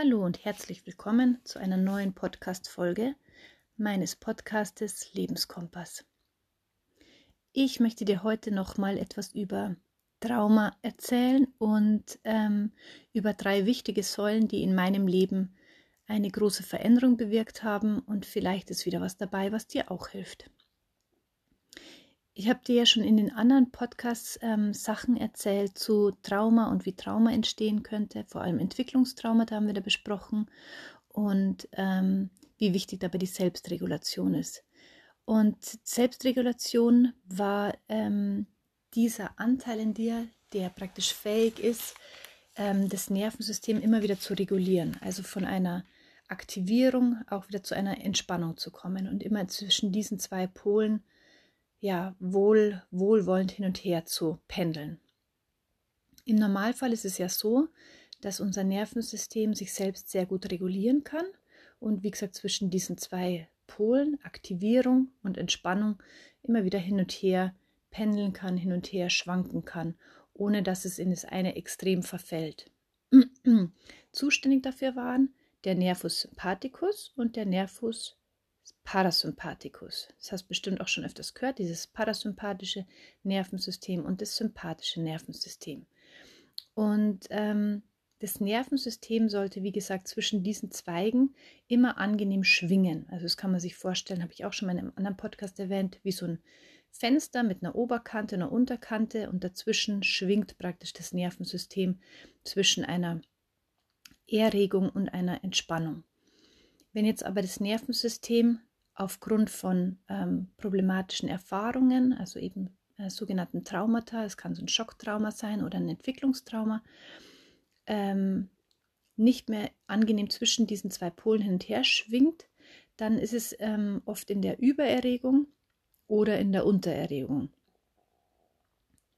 Hallo und herzlich willkommen zu einer neuen Podcast-Folge meines Podcastes Lebenskompass. Ich möchte dir heute nochmal etwas über Trauma erzählen und ähm, über drei wichtige Säulen, die in meinem Leben eine große Veränderung bewirkt haben und vielleicht ist wieder was dabei, was dir auch hilft. Ich habe dir ja schon in den anderen Podcasts ähm, Sachen erzählt zu Trauma und wie Trauma entstehen könnte, vor allem Entwicklungstrauma, da haben wir da besprochen und ähm, wie wichtig dabei die Selbstregulation ist. Und Selbstregulation war ähm, dieser Anteil in dir, der praktisch fähig ist, ähm, das Nervensystem immer wieder zu regulieren, also von einer Aktivierung auch wieder zu einer Entspannung zu kommen und immer zwischen diesen zwei Polen ja, wohl, wohlwollend hin und her zu pendeln. Im Normalfall ist es ja so, dass unser Nervensystem sich selbst sehr gut regulieren kann und wie gesagt zwischen diesen zwei Polen, Aktivierung und Entspannung, immer wieder hin und her pendeln kann, hin und her schwanken kann, ohne dass es in das eine Extrem verfällt. Zuständig dafür waren der Nervus sympathicus und der Nervus Parasympathikus. Das hast du bestimmt auch schon öfters gehört, dieses parasympathische Nervensystem und das sympathische Nervensystem. Und ähm, das Nervensystem sollte, wie gesagt, zwischen diesen Zweigen immer angenehm schwingen. Also das kann man sich vorstellen, habe ich auch schon mal in einem anderen Podcast erwähnt, wie so ein Fenster mit einer Oberkante, einer Unterkante und dazwischen schwingt praktisch das Nervensystem zwischen einer Erregung und einer Entspannung. Wenn jetzt aber das Nervensystem aufgrund von ähm, problematischen Erfahrungen, also eben äh, sogenannten Traumata, es kann so ein Schocktrauma sein oder ein Entwicklungstrauma, ähm, nicht mehr angenehm zwischen diesen zwei Polen hin und her schwingt, dann ist es ähm, oft in der Übererregung oder in der Untererregung.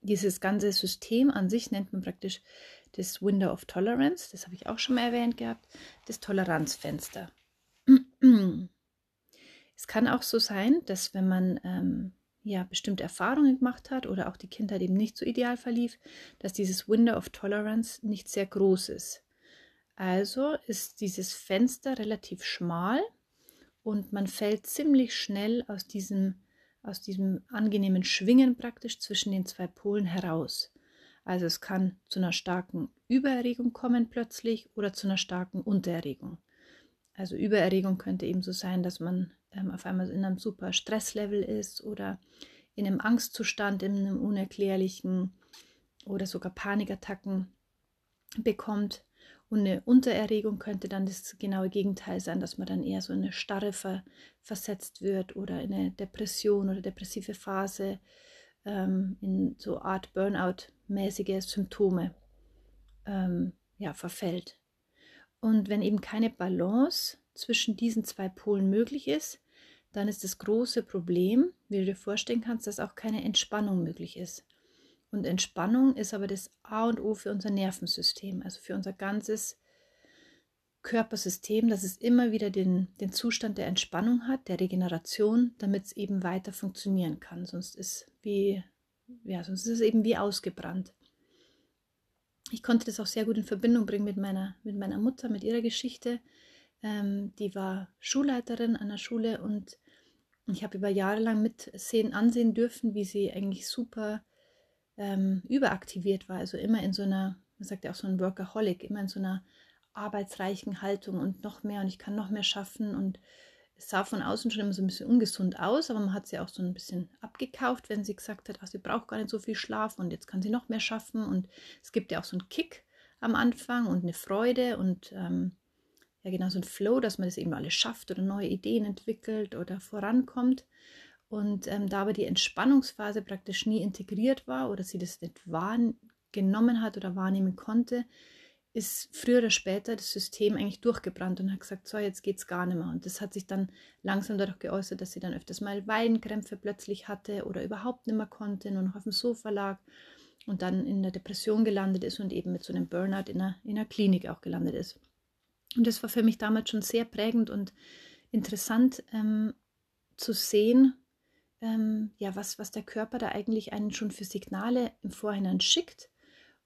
Dieses ganze System an sich nennt man praktisch das Window of Tolerance, das habe ich auch schon mal erwähnt gehabt, das Toleranzfenster. Es kann auch so sein, dass wenn man ähm, ja bestimmte Erfahrungen gemacht hat oder auch die Kindheit eben nicht so ideal verlief, dass dieses Window of Tolerance nicht sehr groß ist. Also ist dieses Fenster relativ schmal und man fällt ziemlich schnell aus diesem, aus diesem angenehmen Schwingen praktisch zwischen den zwei Polen heraus. Also es kann zu einer starken Übererregung kommen plötzlich oder zu einer starken Untererregung. Also Übererregung könnte eben so sein, dass man ähm, auf einmal in einem super Stresslevel ist oder in einem Angstzustand, in einem unerklärlichen oder sogar Panikattacken bekommt. Und eine Untererregung könnte dann das genaue Gegenteil sein, dass man dann eher so in eine Starre ver versetzt wird oder in eine Depression oder depressive Phase, ähm, in so Art Burnout-mäßige Symptome ähm, ja, verfällt. Und wenn eben keine Balance zwischen diesen zwei Polen möglich ist, dann ist das große Problem, wie du dir vorstellen kannst, dass auch keine Entspannung möglich ist. Und Entspannung ist aber das A und O für unser Nervensystem, also für unser ganzes Körpersystem, dass es immer wieder den, den Zustand der Entspannung hat, der Regeneration, damit es eben weiter funktionieren kann. Sonst ist wie, ja, sonst ist es eben wie ausgebrannt. Ich konnte das auch sehr gut in Verbindung bringen mit meiner, mit meiner Mutter, mit ihrer Geschichte. Ähm, die war Schulleiterin an der Schule und ich habe über Jahre lang mitsehen, ansehen dürfen, wie sie eigentlich super ähm, überaktiviert war. Also immer in so einer, man sagt ja auch so ein Workaholic, immer in so einer arbeitsreichen Haltung und noch mehr und ich kann noch mehr schaffen und es sah von außen schon immer so ein bisschen ungesund aus, aber man hat sie auch so ein bisschen abgekauft, wenn sie gesagt hat, ach, sie braucht gar nicht so viel Schlaf und jetzt kann sie noch mehr schaffen und es gibt ja auch so einen Kick am Anfang und eine Freude und ähm, ja genau so ein Flow, dass man das eben alles schafft oder neue Ideen entwickelt oder vorankommt. Und ähm, da aber die Entspannungsphase praktisch nie integriert war oder sie das nicht wahrgenommen hat oder wahrnehmen konnte, ist früher oder später das System eigentlich durchgebrannt und hat gesagt, so, jetzt geht es gar nicht mehr. Und das hat sich dann langsam dadurch geäußert, dass sie dann öfters mal Weinkrämpfe plötzlich hatte oder überhaupt nicht mehr konnte, nur noch auf dem Sofa lag und dann in der Depression gelandet ist und eben mit so einem Burnout in einer, in einer Klinik auch gelandet ist. Und das war für mich damals schon sehr prägend und interessant ähm, zu sehen, ähm, ja, was, was der Körper da eigentlich einen schon für Signale im Vorhinein schickt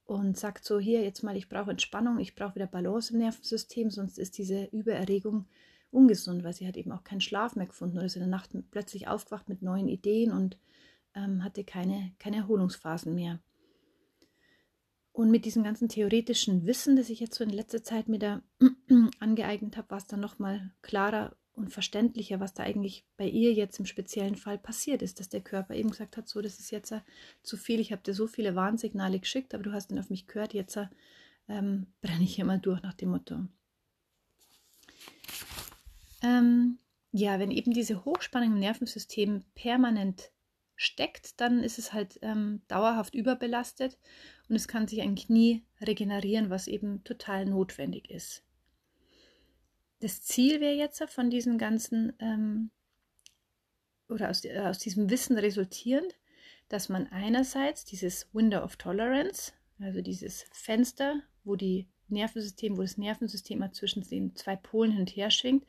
und sagt so, hier jetzt mal, ich brauche Entspannung, ich brauche wieder Balance im Nervensystem, sonst ist diese Übererregung ungesund, weil sie hat eben auch keinen Schlaf mehr gefunden oder ist in der Nacht plötzlich aufgewacht mit neuen Ideen und ähm, hatte keine, keine Erholungsphasen mehr. Und mit diesem ganzen theoretischen Wissen, das ich jetzt so in letzter Zeit mir da angeeignet habe, war es dann nochmal klarer und verständlicher, was da eigentlich bei ihr jetzt im speziellen Fall passiert ist, dass der Körper eben gesagt hat, so, das ist jetzt zu viel, ich habe dir so viele Warnsignale geschickt, aber du hast dann auf mich gehört, jetzt ähm, brenne ich hier mal durch nach dem Motto. Ähm, ja, wenn eben diese Hochspannung im Nervensystem permanent steckt, dann ist es halt ähm, dauerhaft überbelastet und es kann sich eigentlich nie regenerieren, was eben total notwendig ist. Das Ziel wäre jetzt von diesen ganzen ähm, oder aus, äh, aus diesem Wissen resultierend, dass man einerseits dieses Window of Tolerance, also dieses Fenster, wo die Nervensystem, wo das Nervensystem zwischen den zwei Polen hin und her schwingt,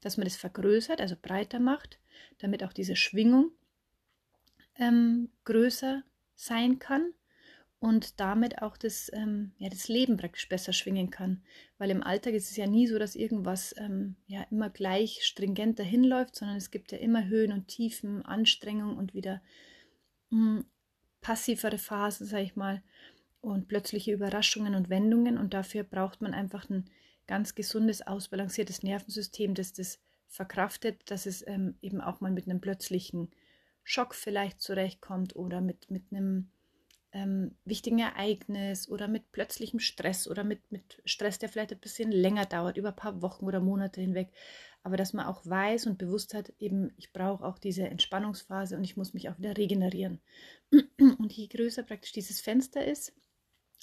dass man das vergrößert, also breiter macht, damit auch diese Schwingung ähm, größer sein kann und damit auch das, ähm, ja, das Leben praktisch besser schwingen kann. Weil im Alltag ist es ja nie so, dass irgendwas ähm, ja immer gleich stringent dahin läuft, sondern es gibt ja immer Höhen und Tiefen, Anstrengung und wieder mh, hm, passivere Phasen, sage ich mal, und plötzliche Überraschungen und Wendungen. Und dafür braucht man einfach ein ganz gesundes, ausbalanciertes Nervensystem, das das verkraftet, dass es ähm, eben auch mal mit einem plötzlichen Schock vielleicht zurechtkommt oder mit, mit einem ähm, wichtigen Ereignis oder mit plötzlichem Stress oder mit, mit Stress, der vielleicht ein bisschen länger dauert, über ein paar Wochen oder Monate hinweg. Aber dass man auch weiß und bewusst hat, eben, ich brauche auch diese Entspannungsphase und ich muss mich auch wieder regenerieren. Und je größer praktisch dieses Fenster ist,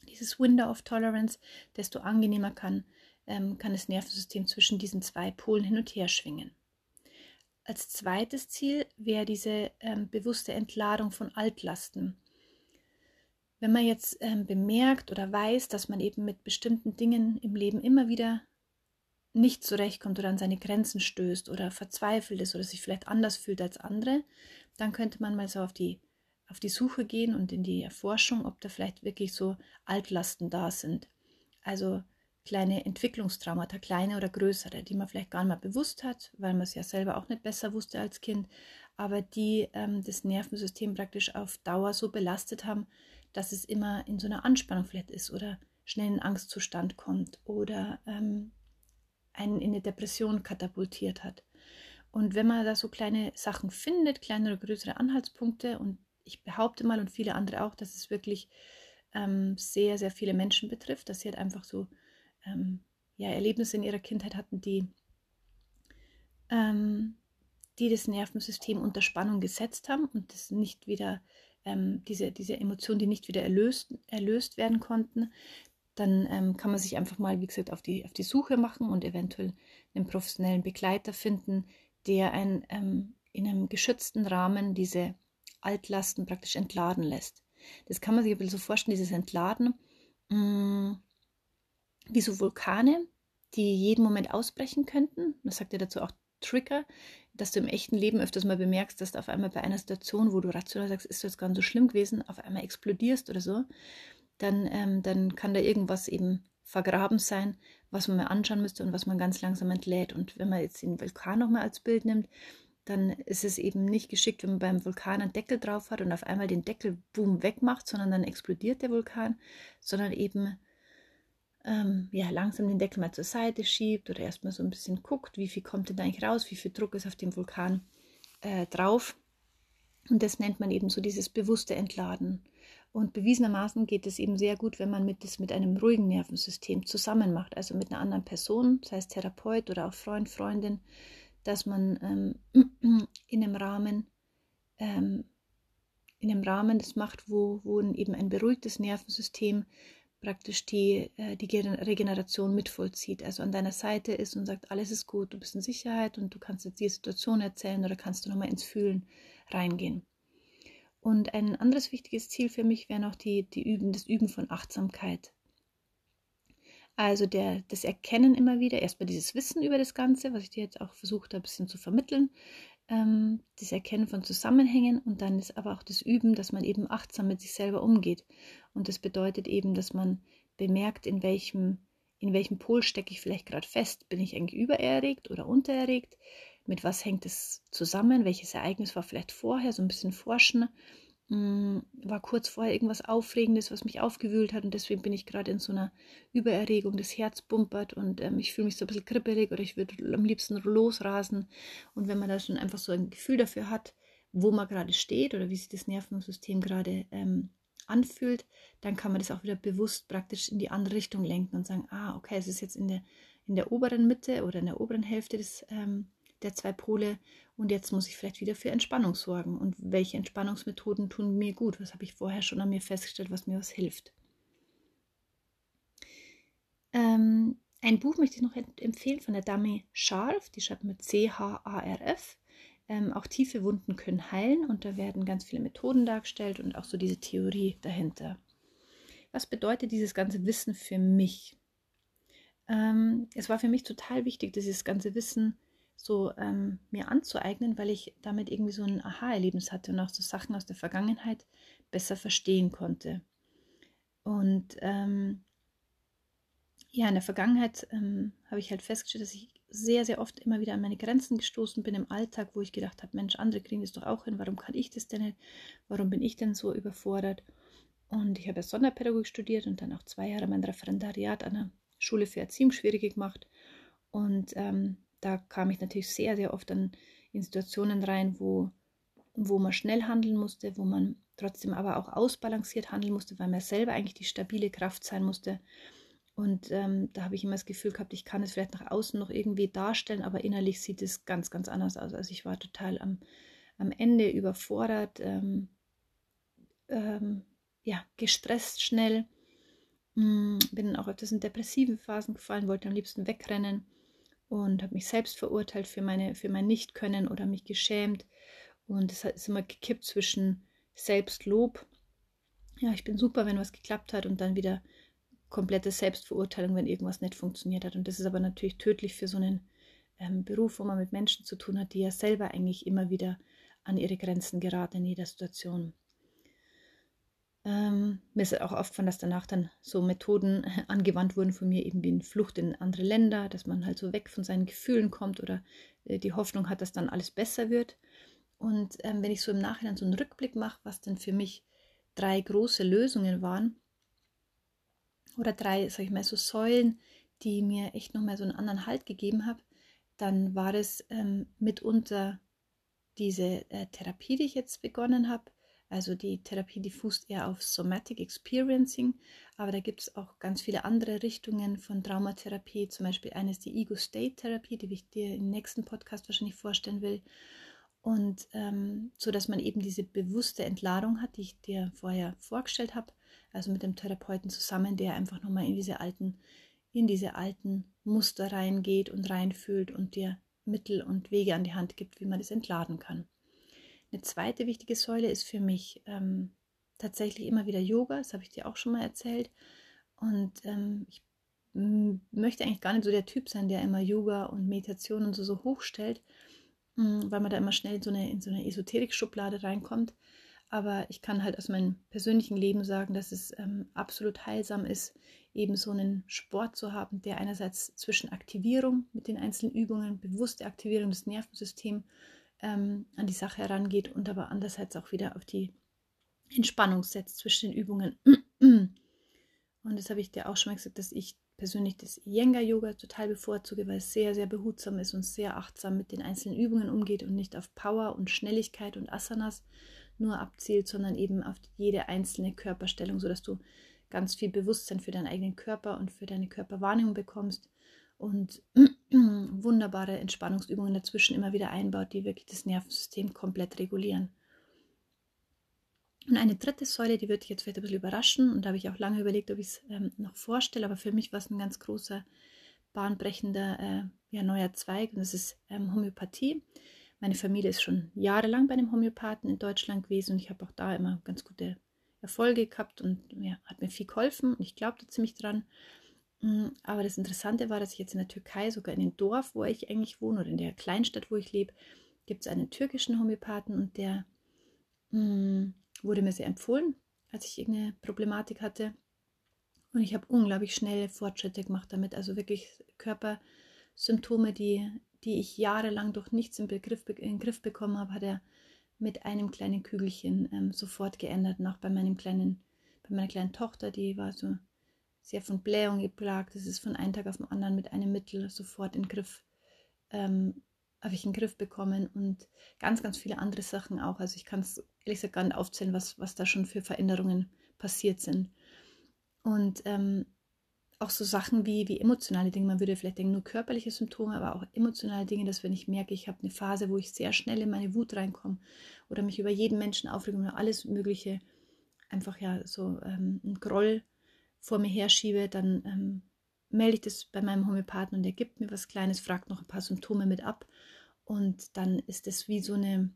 dieses Window of Tolerance, desto angenehmer kann, ähm, kann das Nervensystem zwischen diesen zwei Polen hin und her schwingen. Als zweites Ziel wäre diese ähm, bewusste Entladung von Altlasten. Wenn man jetzt ähm, bemerkt oder weiß, dass man eben mit bestimmten Dingen im Leben immer wieder nicht zurechtkommt oder an seine Grenzen stößt oder verzweifelt ist oder sich vielleicht anders fühlt als andere, dann könnte man mal so auf die, auf die Suche gehen und in die Erforschung, ob da vielleicht wirklich so Altlasten da sind. Also kleine Entwicklungstraumata, kleine oder größere, die man vielleicht gar nicht mehr bewusst hat, weil man es ja selber auch nicht besser wusste als Kind, aber die ähm, das Nervensystem praktisch auf Dauer so belastet haben, dass es immer in so einer Anspannung vielleicht ist oder schnell in Angstzustand kommt oder ähm, einen in eine Depression katapultiert hat. Und wenn man da so kleine Sachen findet, kleine oder größere Anhaltspunkte, und ich behaupte mal und viele andere auch, dass es wirklich ähm, sehr, sehr viele Menschen betrifft, dass sie halt einfach so ähm, ja, Erlebnisse in ihrer Kindheit hatten, die, ähm, die das Nervensystem unter Spannung gesetzt haben und das nicht wieder ähm, diese, diese Emotionen, die nicht wieder erlöst, erlöst werden konnten, dann ähm, kann man sich einfach mal, wie gesagt, auf die, auf die Suche machen und eventuell einen professionellen Begleiter finden, der ein, ähm, in einem geschützten Rahmen diese Altlasten praktisch entladen lässt. Das kann man sich ein bisschen so vorstellen, dieses Entladen, mh, mm, wie so Vulkane, die jeden Moment ausbrechen könnten. Das sagt ja dazu auch Trigger, dass du im echten Leben öfters mal bemerkst, dass du auf einmal bei einer Situation, wo du rational sagst, ist das gar nicht so schlimm gewesen, auf einmal explodierst oder so, dann, ähm, dann kann da irgendwas eben vergraben sein, was man mal anschauen müsste und was man ganz langsam entlädt. Und wenn man jetzt den Vulkan nochmal als Bild nimmt, dann ist es eben nicht geschickt, wenn man beim Vulkan einen Deckel drauf hat und auf einmal den Deckel boom wegmacht, sondern dann explodiert der Vulkan, sondern eben ähm, ja, langsam den Deckel mal zur Seite schiebt oder erstmal so ein bisschen guckt, wie viel kommt denn da eigentlich raus, wie viel Druck ist auf dem Vulkan äh, drauf. Und das nennt man eben so dieses bewusste Entladen. Und bewiesenermaßen geht es eben sehr gut, wenn man mit, das mit einem ruhigen Nervensystem zusammen macht, also mit einer anderen Person, sei es Therapeut oder auch Freund, Freundin, dass man ähm, in einem Rahmen ähm, in einem Rahmen das macht, wo, wo eben ein beruhigtes Nervensystem praktisch die, äh, die Regeneration mitvollzieht, also an deiner Seite ist und sagt, alles ist gut, du bist in Sicherheit und du kannst jetzt die Situation erzählen oder kannst du nochmal ins Fühlen reingehen. Und ein anderes wichtiges Ziel für mich wäre noch die, die Üben, das Üben von Achtsamkeit. Also der, das Erkennen immer wieder, erstmal dieses Wissen über das Ganze, was ich dir jetzt auch versucht habe, ein bisschen zu vermitteln, ähm, das Erkennen von Zusammenhängen und dann ist aber auch das Üben, dass man eben achtsam mit sich selber umgeht. Und das bedeutet eben, dass man bemerkt, in welchem, in welchem Pol stecke ich vielleicht gerade fest. Bin ich eigentlich übererregt oder untererregt? Mit was hängt es zusammen? Welches Ereignis war vielleicht vorher? So ein bisschen forschen war kurz vorher irgendwas Aufregendes, was mich aufgewühlt hat und deswegen bin ich gerade in so einer Übererregung, das Herz bumpert und ähm, ich fühle mich so ein bisschen kribbelig oder ich würde am liebsten losrasen. Und wenn man da schon einfach so ein Gefühl dafür hat, wo man gerade steht oder wie sich das Nervensystem gerade ähm, anfühlt, dann kann man das auch wieder bewusst praktisch in die andere Richtung lenken und sagen, ah, okay, es ist jetzt in der, in der oberen Mitte oder in der oberen Hälfte des ähm, der zwei Pole und jetzt muss ich vielleicht wieder für Entspannung sorgen. Und welche Entspannungsmethoden tun mir gut? Was habe ich vorher schon an mir festgestellt, was mir was hilft? Ähm, ein Buch möchte ich noch empfehlen von der Dame Scharf, die schreibt mit C-H-A-R-F. Ähm, auch tiefe Wunden können heilen und da werden ganz viele Methoden dargestellt und auch so diese Theorie dahinter. Was bedeutet dieses ganze Wissen für mich? Ähm, es war für mich total wichtig, dieses ganze Wissen so ähm, mir anzueignen, weil ich damit irgendwie so ein Aha-Erlebnis hatte und auch so Sachen aus der Vergangenheit besser verstehen konnte. Und ähm, ja, in der Vergangenheit ähm, habe ich halt festgestellt, dass ich sehr, sehr oft immer wieder an meine Grenzen gestoßen bin im Alltag, wo ich gedacht habe, Mensch, andere kriegen das doch auch hin, warum kann ich das denn nicht? Warum bin ich denn so überfordert? Und ich habe ja Sonderpädagogik studiert und dann auch zwei Jahre mein Referendariat an der Schule für Erziehungsschwierige gemacht. Und ähm, da kam ich natürlich sehr, sehr oft dann in Situationen rein, wo, wo man schnell handeln musste, wo man trotzdem aber auch ausbalanciert handeln musste, weil man selber eigentlich die stabile Kraft sein musste. Und ähm, da habe ich immer das Gefühl gehabt, ich kann es vielleicht nach außen noch irgendwie darstellen, aber innerlich sieht es ganz, ganz anders aus. Also ich war total am, am Ende überfordert, ähm, ähm, ja, gestresst schnell, mm, bin auch öfters in depressive Phasen gefallen, wollte am liebsten wegrennen und habe mich selbst verurteilt für, meine, für mein Nichtkönnen oder mich geschämt. Und es ist immer gekippt zwischen Selbstlob, ja, ich bin super, wenn was geklappt hat, und dann wieder komplette Selbstverurteilung, wenn irgendwas nicht funktioniert hat. Und das ist aber natürlich tödlich für so einen ähm, Beruf, wo man mit Menschen zu tun hat, die ja selber eigentlich immer wieder an ihre Grenzen geraten in jeder Situation. Ähm, mir ist auch aufgefallen, dass danach dann so Methoden angewandt wurden von mir, eben wie in Flucht in andere Länder, dass man halt so weg von seinen Gefühlen kommt oder äh, die Hoffnung hat, dass dann alles besser wird. Und ähm, wenn ich so im Nachhinein so einen Rückblick mache, was dann für mich drei große Lösungen waren, oder drei, sag ich mal, so Säulen, die mir echt nochmal so einen anderen Halt gegeben haben, dann war es ähm, mitunter diese äh, Therapie, die ich jetzt begonnen habe, also die Therapie, die fußt eher auf Somatic Experiencing, aber da gibt es auch ganz viele andere Richtungen von Traumatherapie. Zum Beispiel eine ist die Ego-State-Therapie, die ich dir im nächsten Podcast wahrscheinlich vorstellen will. Und ähm, so, dass man eben diese bewusste Entladung hat, die ich dir vorher vorgestellt habe, also mit dem Therapeuten zusammen, der einfach nochmal in diese alten, in diese alten Muster reingeht und reinfühlt und dir Mittel und Wege an die Hand gibt, wie man das entladen kann. Eine zweite wichtige Säule ist für mich ähm, tatsächlich immer wieder Yoga. Das habe ich dir auch schon mal erzählt. Und ähm, ich möchte eigentlich gar nicht so der Typ sein, der immer Yoga und Meditation und so, so hochstellt, weil man da immer schnell in so eine, in so eine Esoterik-Schublade reinkommt. Aber ich kann halt aus meinem persönlichen Leben sagen, dass es ähm, absolut heilsam ist, eben so einen Sport zu haben, der einerseits zwischen Aktivierung mit den einzelnen Übungen, bewusste Aktivierung des Nervensystems ähm, an die Sache herangeht und aber andererseits auch wieder auf die Entspannung setzt zwischen den Übungen. Und das habe ich dir auch schon mal gesagt, dass ich persönlich das Yenga-Yoga total bevorzuge, weil es sehr, sehr behutsam ist und sehr achtsam mit den einzelnen Übungen umgeht und nicht auf Power und Schnelligkeit und Asanas nur abzielt, sondern eben auf jede einzelne Körperstellung, sodass du ganz viel Bewusstsein für deinen eigenen Körper und für deine Körperwahrnehmung bekommst und wunderbare Entspannungsübungen dazwischen immer wieder einbaut, die wirklich das Nervensystem komplett regulieren. Und eine dritte Säule, die würde ich jetzt vielleicht ein bisschen überraschen und da habe ich auch lange überlegt, ob ich es ähm, noch vorstelle, aber für mich war es ein ganz großer, bahnbrechender äh, ja, neuer Zweig und das ist ähm, Homöopathie. Meine Familie ist schon jahrelang bei einem Homöopathen in Deutschland gewesen und ich habe auch da immer ganz gute Erfolge gehabt und ja, hat mir viel geholfen und ich glaubte ziemlich dran. Mm, aber das Interessante war, dass ich jetzt in der Türkei, sogar in dem Dorf, wo ich eigentlich wohne oder in der Kleinstadt, wo ich lebe, gibt es einen türkischen Homöopathen und der mh, mm, wurde mir sehr empfohlen, als ich irgendeine Problematik hatte. Und ich habe unglaublich schnelle Fortschritte gemacht damit. Also wirklich Körpersymptome, die, die ich jahrelang durch nichts im, Begriff, in den Griff bekommen habe, hat er mit einem kleinen Kügelchen ähm, sofort geändert. Und auch bei meinem kleinen, bei meiner kleinen Tochter, die war so sehr von Blähung geplagt. Das ist von einem Tag auf den anderen mit einem Mittel sofort in Griff, ähm, habe ich in Griff bekommen und ganz, ganz viele andere Sachen auch. Also ich kann es ehrlich gesagt gar nicht aufzählen, was, was da schon für Veränderungen passiert sind. Und ähm, auch so Sachen wie, wie emotionale Dinge. Man würde vielleicht denken, nur körperliche Symptome, aber auch emotionale Dinge, dass wenn ich merke, ich habe eine Phase, wo ich sehr schnell in meine Wut reinkomme oder mich über jeden Menschen aufrege oder alles Mögliche, einfach ja so ähm, ein Groll vor mir herschiebe, dann ähm, melde ich das bei meinem Homöopathen und der gibt mir was Kleines, fragt noch ein paar Symptome mit ab und dann ist es wie so eine,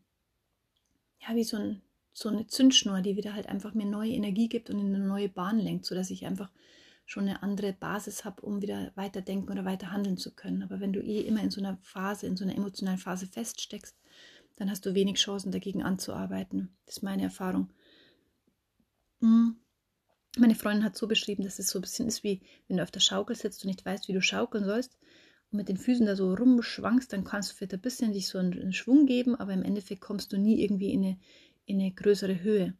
ja, wie so, ein, so eine Zündschnur, die wieder halt einfach mir neue Energie gibt und in eine neue Bahn lenkt, sodass ich einfach schon eine andere Basis habe, um wieder weiter denken oder weiter handeln zu können. Aber wenn du eh immer in so einer Phase, in so einer emotionalen Phase feststeckst, dann hast du wenig Chancen dagegen anzuarbeiten. Das ist meine Erfahrung. Mhm. Meine Freundin hat so beschrieben, dass es so ein bisschen ist, wie wenn du auf der Schaukel sitzt und nicht weißt, wie du schaukeln sollst und mit den Füßen da so rumschwankst, dann kannst du vielleicht ein bisschen dich so einen, Schwung geben, aber im Endeffekt kommst du nie irgendwie in eine, in eine größere Höhe.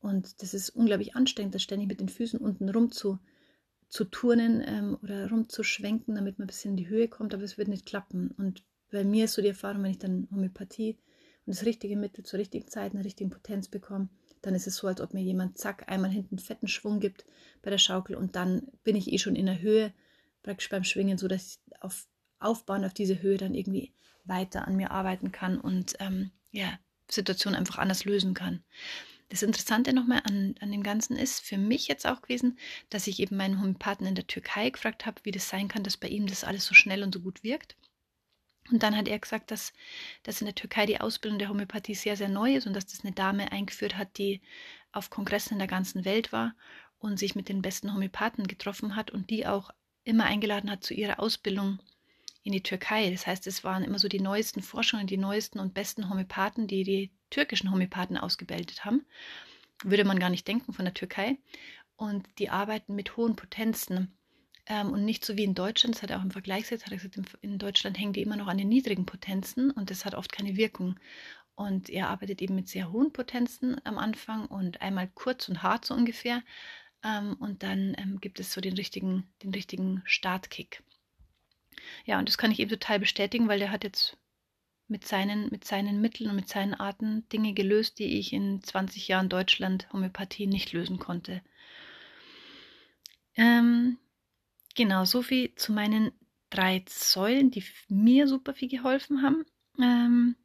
Und das ist unglaublich anstrengend, da ständig mit den Füßen unten rum zu, zu turnen ähm, oder rumzuschwenken, damit man ein bisschen in die Höhe kommt, aber es wird nicht klappen. Und bei mir ist so die Erfahrung, wenn ich dann Homöopathie und das richtige Mittel zur richtigen Zeit, eine richtige Potenz bekomme, dann ist es so, als ob mir jemand zack einmal hinten einen fetten Schwung gibt bei der Schaukel und dann bin ich eh schon in der Höhe, praktisch beim Schwingen, so dass ich auf, aufbauen auf diese Höhe dann irgendwie weiter an mir arbeiten kann und ähm, ja, Situation einfach anders lösen kann. Das Interessante nochmal an, an dem Ganzen ist für mich jetzt auch gewesen, dass ich eben meinen Homöopathen in der Türkei gefragt habe, wie das sein kann, dass bei ihm das alles so schnell und so gut wirkt. Und dann hat er gesagt, dass, dass in der Türkei die Ausbildung der Homöopathie sehr, sehr neu ist und dass das eine Dame eingeführt hat, die auf Kongressen in der ganzen Welt war und sich mit den besten Homöopathen getroffen hat und die auch immer eingeladen hat zu ihrer Ausbildung in die Türkei. Das heißt, es waren immer so die neuesten Forschungen, die neuesten und besten Homöopathen, die die türkischen Homöopathen ausgebildet haben. Würde man gar nicht denken von der Türkei. Und die arbeiten mit hohen Potenzen ähm, und nicht so wie in Deutschland, das hat er auch im Vergleich gesagt, hat er gesagt, in Deutschland hängen die immer noch an den niedrigen Potenzen und das hat oft keine Wirkung. Und er arbeitet eben mit sehr hohen Potenzen am Anfang und einmal kurz und hart so ungefähr. Ähm, und dann ähm, gibt es so den richtigen, den richtigen Startkick. Ja, und das kann ich eben total bestätigen, weil der hat jetzt mit seinen, mit seinen Mitteln und mit seinen Arten Dinge gelöst, die ich in 20 Jahren Deutschland Homöopathie nicht lösen konnte. Ähm, Genau, so viel zu meinen drei Säulen, die mir super viel geholfen haben. Ähm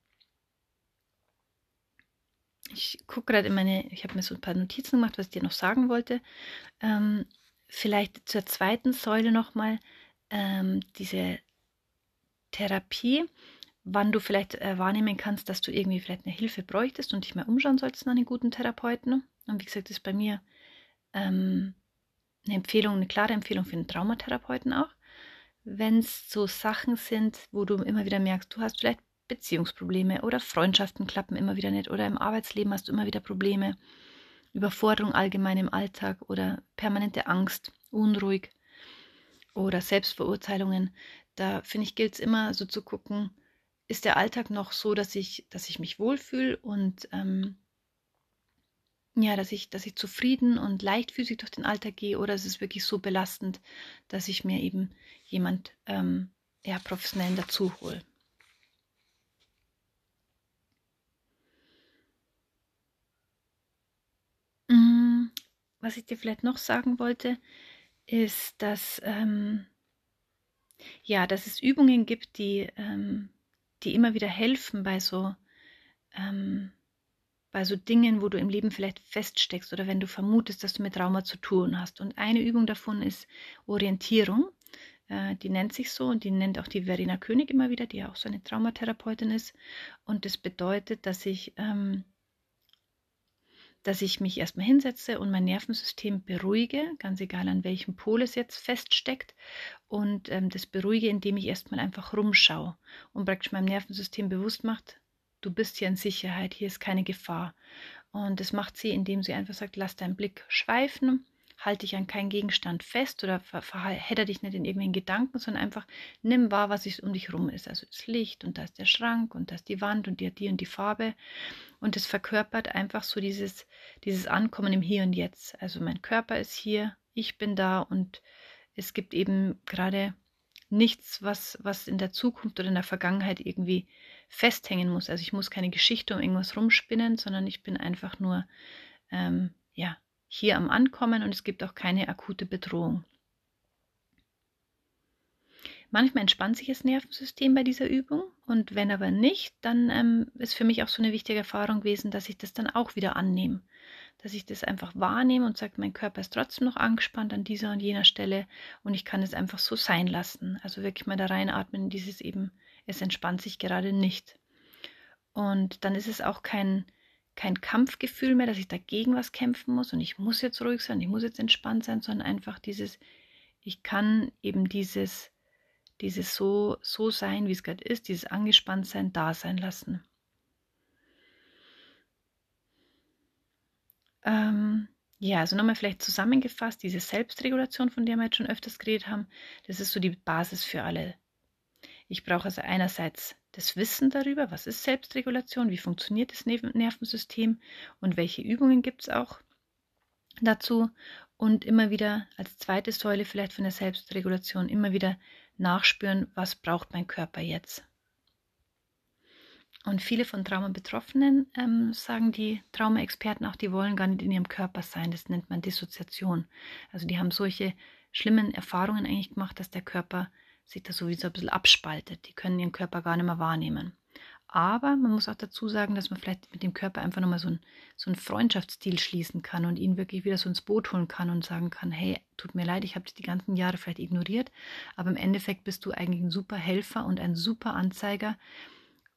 ich gucke gerade in meine, ich habe mir so ein paar Notizen gemacht, was ich dir noch sagen wollte. Ähm, vielleicht zur zweiten Säule nochmal ähm, diese Therapie, wann du vielleicht äh, wahrnehmen kannst, dass du irgendwie vielleicht eine Hilfe bräuchtest und dich mal umschauen sollst nach einen guten Therapeuten. Und wie gesagt, das ist bei mir ähm, eine Empfehlung, eine klare Empfehlung für einen Traumatherapeuten auch. Wenn es so Sachen sind, wo du immer wieder merkst, du hast vielleicht Beziehungsprobleme oder Freundschaften klappen immer wieder nicht oder im Arbeitsleben hast du immer wieder Probleme, Überforderung allgemein im Alltag oder permanente Angst, unruhig oder Selbstverurteilungen, da finde ich, gilt es immer so zu gucken, ist der Alltag noch so, dass ich, dass ich mich wohlfühle und ähm, ja, dass ich, dass ich zufrieden und leichtfüßig durch den Alltag gehe oder ist es wirklich so belastend, dass ich mir eben jemand ähm, ja, professionellen dazu hole. Mm, was ich dir vielleicht noch sagen wollte, ist, dass, ähm, ja, dass es Übungen gibt, die, ähm, die immer wieder helfen bei so ähm, bei so Dingen, wo du im Leben vielleicht feststeckst oder wenn du vermutest, dass du mit Trauma zu tun hast. Und eine Übung davon ist Orientierung. Äh, die nennt sich so und die nennt auch die Verena König immer wieder, die ja auch so eine Traumatherapeutin ist. Und das bedeutet, dass ich, ähm, dass ich mich erstmal hinsetze und mein Nervensystem beruhige, ganz egal an welchem Pol es jetzt feststeckt. Und ähm, das beruhige, indem ich erstmal einfach rumschaue und praktisch meinem Nervensystem bewusst macht, du bist hier in Sicherheit, hier ist keine Gefahr. Und das macht sie, indem sie einfach sagt, lass deinen Blick schweifen, halte dich an keinen Gegenstand fest oder verhedder dich nicht in irgendwelchen Gedanken, sondern einfach nimm wahr, was um dich rum ist. Also das Licht und da ist der Schrank und da ist die Wand und die die und die Farbe. Und es verkörpert einfach so dieses, dieses Ankommen im Hier und Jetzt. Also mein Körper ist hier, ich bin da und es gibt eben gerade nichts, was, was in der Zukunft oder in der Vergangenheit irgendwie festhängen muss. Also ich muss keine Geschichte um irgendwas rumspinnen, sondern ich bin einfach nur ähm, ja, hier am Ankommen und es gibt auch keine akute Bedrohung. Manchmal entspannt sich das Nervensystem bei dieser Übung und wenn aber nicht, dann ähm, ist für mich auch so eine wichtige Erfahrung gewesen, dass ich das dann auch wieder annehme dass ich das einfach wahrnehme und sage, mein Körper ist trotzdem noch angespannt an dieser und jener Stelle und ich kann es einfach so sein lassen. Also wirklich mal da reinatmen in dieses eben, es entspannt sich gerade nicht. Und dann ist es auch kein, kein Kampfgefühl mehr, dass ich dagegen was kämpfen muss und ich muss jetzt ruhig sein, ich muss jetzt entspannt sein, sondern einfach dieses, ich kann eben dieses, dieses so, so sein, wie es gerade ist, dieses angespannt sein, da sein lassen. Ähm, ja, also nochmal vielleicht zusammengefasst, diese Selbstregulation, von der wir jetzt schon öfters geredet haben, das ist so die Basis für alle. Ich brauche also einerseits das Wissen darüber, was ist Selbstregulation, wie funktioniert das Nervensystem und welche Übungen gibt es auch dazu. Und immer wieder als zweite Säule vielleicht von der Selbstregulation immer wieder nachspüren, was braucht mein Körper jetzt. Und viele von Trauma-Betroffenen ähm, sagen die Trauma-Experten auch, die wollen gar nicht in ihrem Körper sein. Das nennt man Dissoziation. Also die haben solche schlimmen Erfahrungen eigentlich gemacht, dass der Körper sich da sowieso ein bisschen abspaltet. Die können ihren Körper gar nicht mehr wahrnehmen. Aber man muss auch dazu sagen, dass man vielleicht mit dem Körper einfach nochmal so, ein, so einen Freundschaftsdeal schließen kann und ihn wirklich wieder so ins Boot holen kann und sagen kann, hey, tut mir leid, ich habe dich die ganzen Jahre vielleicht ignoriert, aber im Endeffekt bist du eigentlich ein super Helfer und ein super Anzeiger,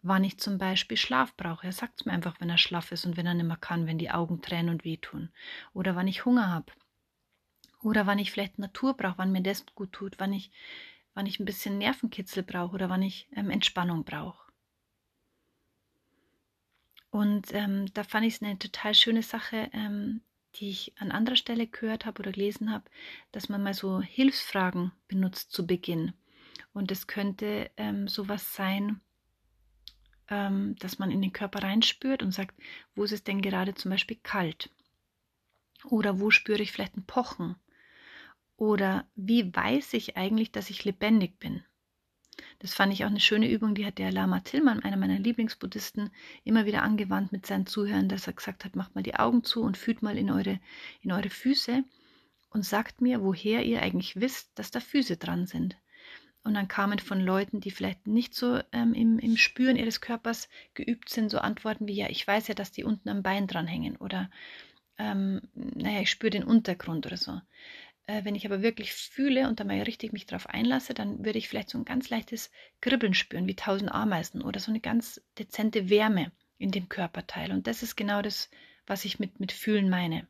wann ich zum Beispiel Schlaf brauche. Er sagt es mir einfach, wenn er schlaff ist und wenn er nicht mehr kann, wenn die Augen tränen und wehtun. Oder wann ich Hunger habe. Oder wann ich vielleicht Natur brauche, wann mir das gut tut, wann ich, wann ich ein bisschen Nervenkitzel brauche oder wann ich ähm, Entspannung brauche. Und ähm, da fand ich es eine total schöne Sache, ähm, die ich an anderer Stelle gehört habe oder gelesen habe, dass man mal so Hilfsfragen benutzt zu Beginn. Und es könnte ähm, sowas sein, ähm, dass man in den Körper reinspürt und sagt, wo ist es denn gerade zum Beispiel kalt? Oder wo spüre ich vielleicht ein Pochen? Oder wie weiß ich eigentlich, dass ich lebendig bin? Das fand ich auch eine schöne Übung, die hat der Lama Tillmann, einer meiner Lieblingsbuddhisten, immer wieder angewandt mit seinen Zuhörern, dass er gesagt hat, macht mal die Augen zu und fühlt mal in eure, in eure Füße und sagt mir, woher ihr eigentlich wisst, dass da Füße dran sind. Und dann kamen von Leuten, die vielleicht nicht so ähm, im, im Spüren ihres Körpers geübt sind, so Antworten wie, ja, ich weiß ja, dass die unten am Bein dranhängen oder, ähm, naja, ich spüre den Untergrund oder so. Äh, wenn ich aber wirklich fühle und da mal richtig mich drauf einlasse, dann würde ich vielleicht so ein ganz leichtes Kribbeln spüren, wie tausend Ameisen oder so eine ganz dezente Wärme in dem Körperteil. Und das ist genau das, was ich mit, mit Fühlen meine.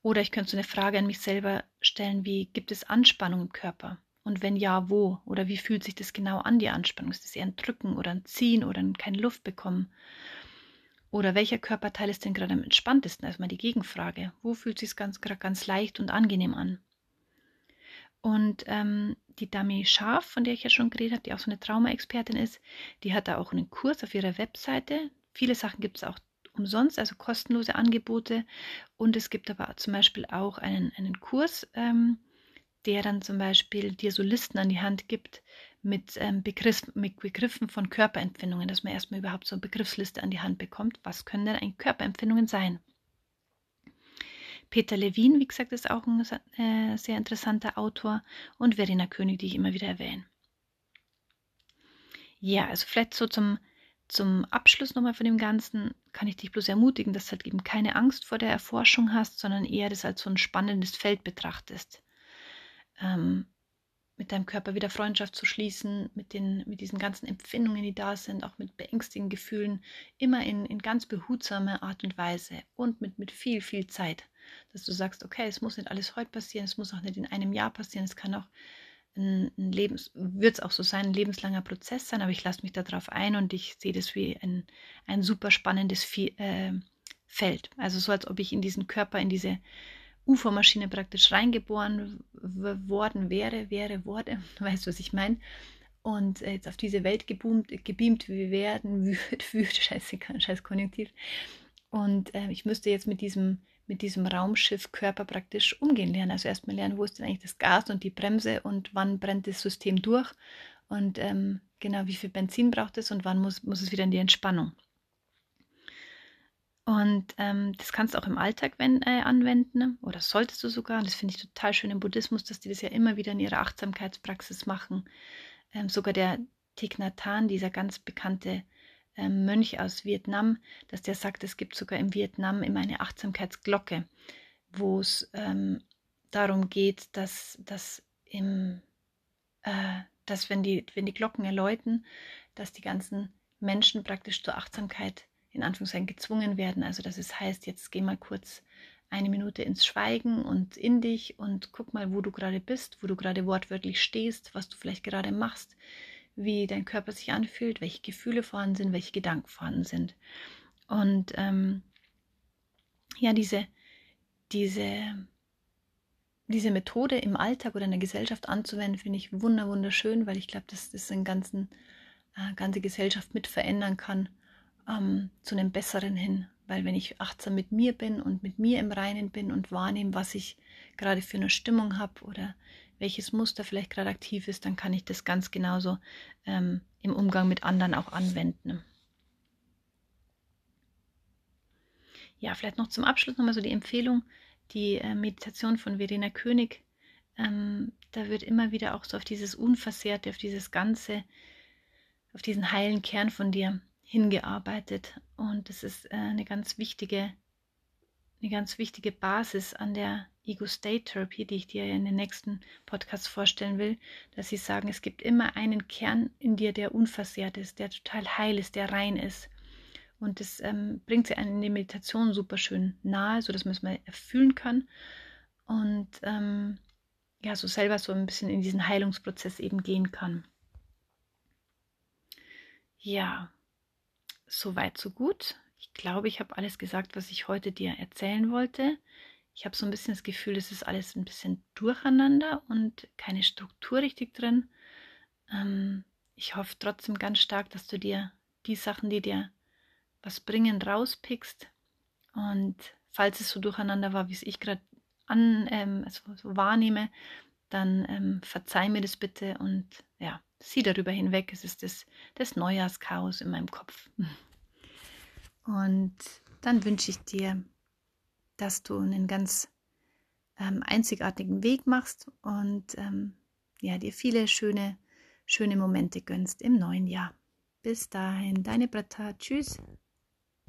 Oder ich könnte so eine Frage an mich selber stellen, wie gibt es Anspannung im Körper? Und wenn ja, wo? Oder wie fühlt sich das genau an, die Anspannung? Ist es eher ein Drücken oder ein Ziehen oder ein keine Luft bekommen? Oder welcher Körperteil ist denn gerade am entspanntesten? Erstmal die Gegenfrage. Wo fühlt sich es ganz, gerade ganz leicht und angenehm an? Und ähm, die Dami Scharf, von der ich ja schon geredet habe, die auch so eine Trauma-Expertin ist, die hat da auch einen Kurs auf ihrer Webseite. Viele Sachen gibt es auch umsonst, also kostenlose Angebote. Und es gibt aber zum Beispiel auch einen, einen Kurs, ähm, der dann zum Beispiel dir so Listen an die Hand gibt mit, ähm, Begriff, mit Begriffen von Körperempfindungen, dass man erstmal überhaupt so eine Begriffsliste an die Hand bekommt. Was können denn eigentlich Körperempfindungen sein? Peter Levin, wie gesagt, ist auch ein äh, sehr interessanter Autor und Verena König, die ich immer wieder erwähne. Ja, also vielleicht so zum, zum Abschluss nochmal von dem Ganzen kann ich dich bloß ermutigen, dass du halt eben keine Angst vor der Erforschung hast, sondern eher das als so ein spannendes Feld betrachtest ähm, mit deinem Körper wieder Freundschaft zu schließen, mit, den, mit diesen ganzen Empfindungen, die da sind, auch mit beängstigenden Gefühlen, immer in, in ganz behutsamer Art und Weise und mit, mit viel, viel Zeit. Dass du sagst, okay, es muss nicht alles heute passieren, es muss auch nicht in einem Jahr passieren, es kann auch ein, ein Lebens, wird es auch so sein, ein lebenslanger Prozess sein, aber ich lasse mich darauf ein und ich sehe das wie ein, ein super spannendes äh, Feld. Also so, als ob ich in diesen Körper, in diese UFO-Maschine praktisch reingeboren worden wäre, wäre, wurde, weißt du, was ich meine? Und äh, jetzt auf diese Welt geboomt, gebeamt werden würde, würde, scheiße, scheiß Konjunktiv. Und äh, ich müsste jetzt mit diesem mit diesem Raumschiff Körper praktisch umgehen lernen. Also erstmal lernen, wo ist denn eigentlich das Gas und die Bremse und wann brennt das System durch und ähm, genau wie viel Benzin braucht es und wann muss, muss es wieder in die Entspannung. Und ähm, das kannst du auch im Alltag wenn, äh, anwenden oder solltest du sogar. Und das finde ich total schön im Buddhismus, dass die das ja immer wieder in ihrer Achtsamkeitspraxis machen. Ähm, sogar der Thich Nhat Hanh, dieser ganz bekannte ähm, Mönch aus Vietnam, dass der sagt, es gibt sogar in Vietnam immer eine Achtsamkeitsglocke, wo es ähm, darum geht, dass, dass, im, äh, dass wenn, die, wenn die Glocken erläuten, dass die ganzen Menschen praktisch zur Achtsamkeit in Anführungszeichen gezwungen werden. Also dass es heißt, jetzt geh mal kurz eine Minute ins Schweigen und in dich und guck mal, wo du gerade bist, wo du gerade wortwörtlich stehst, was du vielleicht gerade machst, wie dein Körper sich anfühlt, welche Gefühle vorhanden sind, welche Gedanken vorhanden sind. Und ähm, ja, diese, diese, diese Methode im Alltag oder in der Gesellschaft anzuwenden, finde ich wunder, wunderschön, weil ich glaube, dass das eine ganzen, äh, ganze Gesellschaft mit verändern kann ähm, zu einem Besseren hin. Weil wenn ich achtsam mit mir bin und mit mir im Reinen bin und wahrnehme, was ich gerade für eine Stimmung habe oder welches Muster vielleicht gerade aktiv ist, dann kann ich das ganz genauso ähm, im Umgang mit anderen auch anwenden. Ja, vielleicht noch zum Abschluss nochmal so die Empfehlung, die äh, Meditation von Verena König. Ähm, da wird immer wieder auch so auf dieses Unversehrte, auf dieses Ganze, auf diesen heilen Kern von dir hingearbeitet. Und das ist äh, eine ganz wichtige, eine ganz wichtige Basis an der Ego State Therapy, die ich dir in den nächsten Podcast vorstellen will, dass sie sagen, es gibt immer einen Kern in dir, der unversehrt ist, der total heil ist, der rein ist. Und das ähm, bringt sie einen in die Meditation super schön nahe, sodass man es mal erfüllen kann. Und ähm, ja, so selber so ein bisschen in diesen Heilungsprozess eben gehen kann. Ja, so weit, so gut. Ich glaube, ich habe alles gesagt, was ich heute dir erzählen wollte. Ich habe so ein bisschen das Gefühl, es ist alles ein bisschen durcheinander und keine Struktur richtig drin. Ähm, ich hoffe trotzdem ganz stark, dass du dir die Sachen, die dir was bringen, rauspickst. Und falls es so durcheinander war, wie es ich gerade an, ähm, also so wahrnehme, dann ähm, verzeih mir das bitte und ja, sieh darüber hinweg. Es ist das, das Neujahrschaos in meinem Kopf. Und dann wünsche ich dir dass du einen ganz ähm, einzigartigen Weg machst und ähm, ja, dir viele schöne, schöne Momente gönnst im neuen Jahr. Bis dahin, deine Brata. Tschüss.